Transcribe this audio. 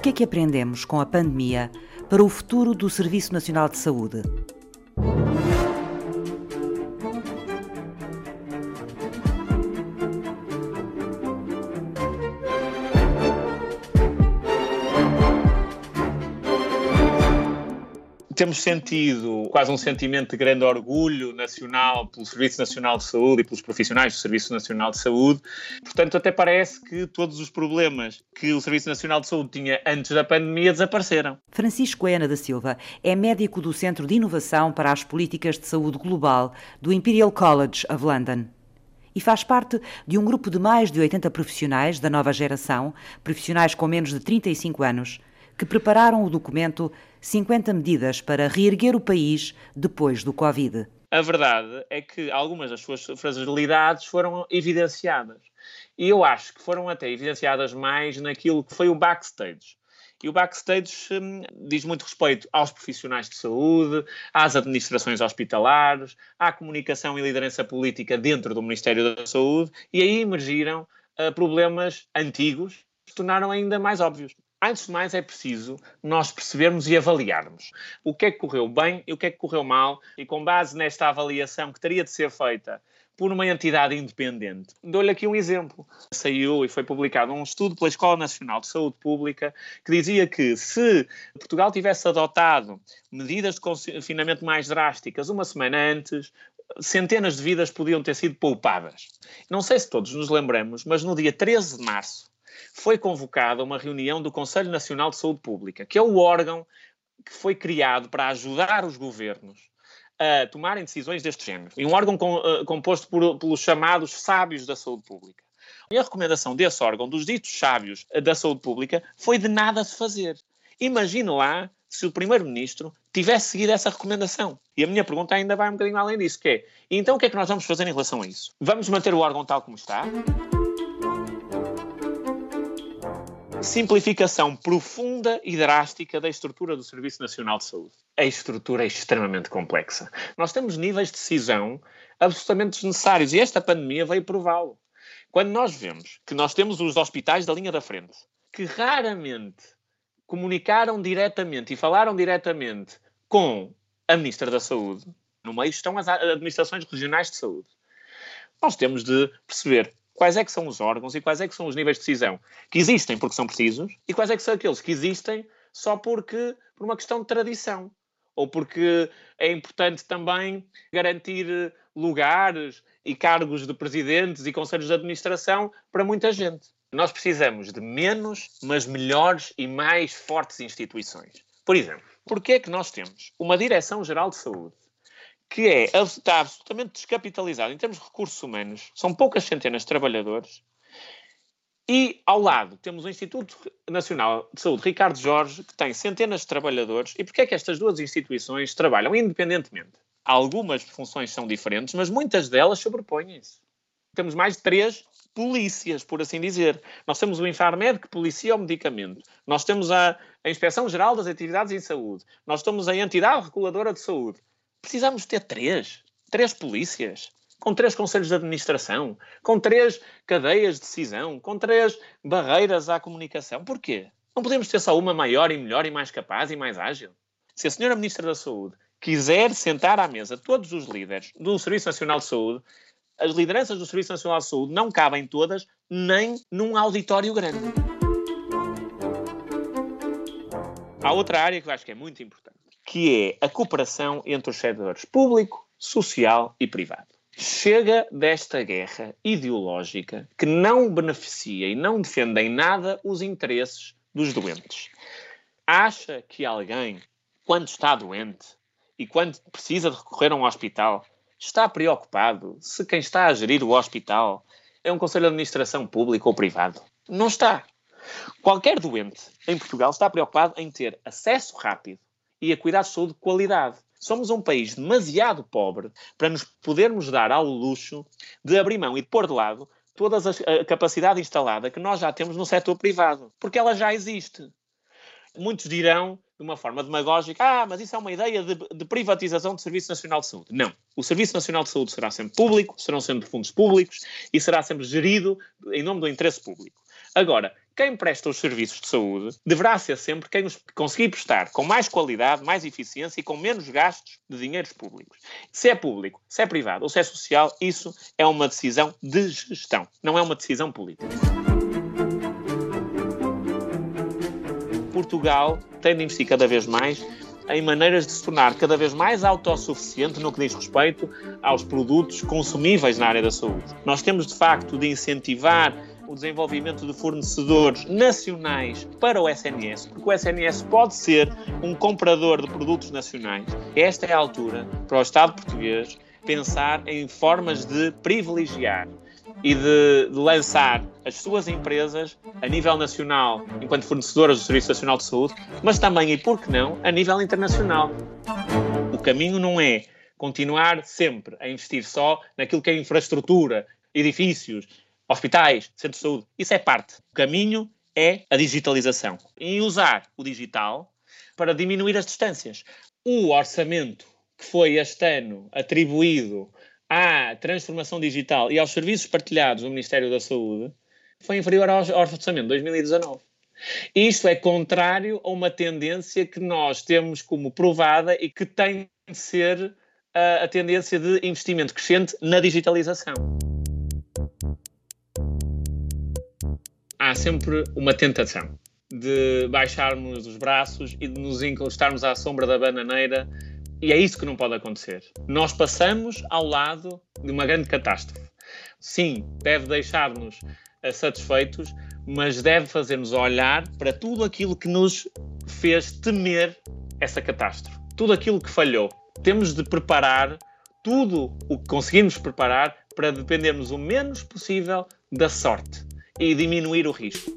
que é que aprendemos com a pandemia para o futuro do Serviço Nacional de Saúde? Temos sentido quase um sentimento de grande orgulho nacional pelo Serviço Nacional de Saúde e pelos profissionais do Serviço Nacional de Saúde. Portanto, até parece que todos os problemas que o Serviço Nacional de Saúde tinha antes da pandemia desapareceram. Francisco Ena da Silva é médico do Centro de Inovação para as Políticas de Saúde Global do Imperial College of London e faz parte de um grupo de mais de 80 profissionais da nova geração, profissionais com menos de 35 anos, que prepararam o documento 50 medidas para reerguer o país depois do Covid. A verdade é que algumas das suas fragilidades foram evidenciadas. E eu acho que foram até evidenciadas mais naquilo que foi o backstage. E o backstage hum, diz muito respeito aos profissionais de saúde, às administrações hospitalares, à comunicação e liderança política dentro do Ministério da Saúde, e aí emergiram uh, problemas antigos que se tornaram ainda mais óbvios. Antes de mais, é preciso nós percebermos e avaliarmos o que é que correu bem e o que é que correu mal, e com base nesta avaliação que teria de ser feita por uma entidade independente. Dou-lhe aqui um exemplo. Saiu e foi publicado um estudo pela Escola Nacional de Saúde Pública que dizia que se Portugal tivesse adotado medidas de confinamento mais drásticas uma semana antes, centenas de vidas podiam ter sido poupadas. Não sei se todos nos lembramos, mas no dia 13 de março foi convocada uma reunião do Conselho Nacional de Saúde Pública, que é o órgão que foi criado para ajudar os governos a tomarem decisões deste género. E um órgão com, uh, composto por, pelos chamados sábios da saúde pública. E a recomendação desse órgão, dos ditos sábios da saúde pública, foi de nada se fazer. Imagine lá se o Primeiro-Ministro tivesse seguido essa recomendação. E a minha pergunta ainda vai um bocadinho além disso, que é, então o que é que nós vamos fazer em relação a isso? Vamos manter o órgão tal como está? Simplificação profunda e drástica da estrutura do Serviço Nacional de Saúde. A estrutura é extremamente complexa. Nós temos níveis de decisão absolutamente desnecessários e esta pandemia veio prová-lo. Quando nós vemos que nós temos os hospitais da linha da frente, que raramente comunicaram diretamente e falaram diretamente com a Ministra da Saúde, no meio estão as administrações regionais de saúde. Nós temos de perceber quais é que são os órgãos e quais é que são os níveis de decisão que existem porque são precisos e quais é que são aqueles que existem só porque por uma questão de tradição ou porque é importante também garantir lugares e cargos de presidentes e conselhos de administração para muita gente. Nós precisamos de menos, mas melhores e mais fortes instituições. Por exemplo, porquê é que nós temos uma Direção-Geral de Saúde que é, está absolutamente descapitalizado em termos de recursos humanos, são poucas centenas de trabalhadores, e ao lado temos o Instituto Nacional de Saúde Ricardo Jorge, que tem centenas de trabalhadores, e porquê é que estas duas instituições trabalham independentemente? Algumas funções são diferentes, mas muitas delas sobrepõem-se. Temos mais três polícias, por assim dizer. Nós temos o Infarmed que policia o medicamento. Nós temos a, a Inspeção Geral das Atividades em Saúde. Nós temos a Entidade Reguladora de Saúde. Precisamos ter três. Três polícias. Com três conselhos de administração. Com três cadeias de decisão. Com três barreiras à comunicação. Porquê? Não podemos ter só uma maior e melhor e mais capaz e mais ágil? Se a senhora Ministra da Saúde quiser sentar à mesa todos os líderes do Serviço Nacional de Saúde, as lideranças do Serviço Nacional de Saúde não cabem todas nem num auditório grande. Há outra área que eu acho que é muito importante que é a cooperação entre os setores público, social e privado. Chega desta guerra ideológica que não beneficia e não defende em nada os interesses dos doentes. Acha que alguém, quando está doente e quando precisa de recorrer a um hospital, está preocupado se quem está a gerir o hospital é um conselho de administração público ou privado? Não está. Qualquer doente em Portugal está preocupado em ter acesso rápido e a cuidados de saúde de qualidade. Somos um país demasiado pobre para nos podermos dar ao luxo de abrir mão e de pôr de lado toda a capacidade instalada que nós já temos no setor privado, porque ela já existe. Muitos dirão, de uma forma demagógica, ah, mas isso é uma ideia de, de, privatização do Serviço Nacional de Saúde. Não. O Serviço Nacional de Saúde será sempre público, serão sempre fundos públicos e será sempre gerido em nome do interesse público. Agora, quem presta os serviços de saúde deverá ser sempre quem os conseguir prestar com mais qualidade, mais eficiência e com menos gastos de dinheiros públicos. Se é público, se é privado ou se é social, isso é uma decisão de gestão, não é uma decisão política. Portugal tem de investir cada vez mais em maneiras de se tornar cada vez mais autossuficiente no que diz respeito aos produtos consumíveis na área da saúde. Nós temos, de facto, de incentivar o desenvolvimento de fornecedores nacionais para o SNS, porque o SNS pode ser um comprador de produtos nacionais. Esta é a altura para o Estado português pensar em formas de privilegiar e de, de, lançar as suas empresas a nível nacional, enquanto fornecedoras do Serviço Nacional de Saúde, mas também, e por que não, a nível internacional. O caminho não é continuar sempre a investir só naquilo que é infraestrutura, edifícios, hospitais, centros de saúde. Isso é parte. O caminho é a digitalização. E usar o digital para diminuir as distâncias. O orçamento que foi este ano atribuído à transformação digital e aos serviços partilhados do Ministério da Saúde foi inferior ao orçamento de 2019. Isto é contrário a uma tendência que nós temos como provada e que tem de ser a, a tendência de investimento crescente na digitalização. Há sempre uma tentação de baixarmos os braços e de nos encostarmos à sombra da bananeira e é isso que não pode acontecer. Nós passamos ao lado de uma grande catástrofe. Sim, deve deixar-nos eh, satisfeitos, mas deve fazer-nos olhar para tudo aquilo que nos fez temer essa catástrofe, tudo aquilo que falhou. Temos de preparar tudo o que conseguimos preparar para dependermos o menos possível da sorte e diminuir o risco.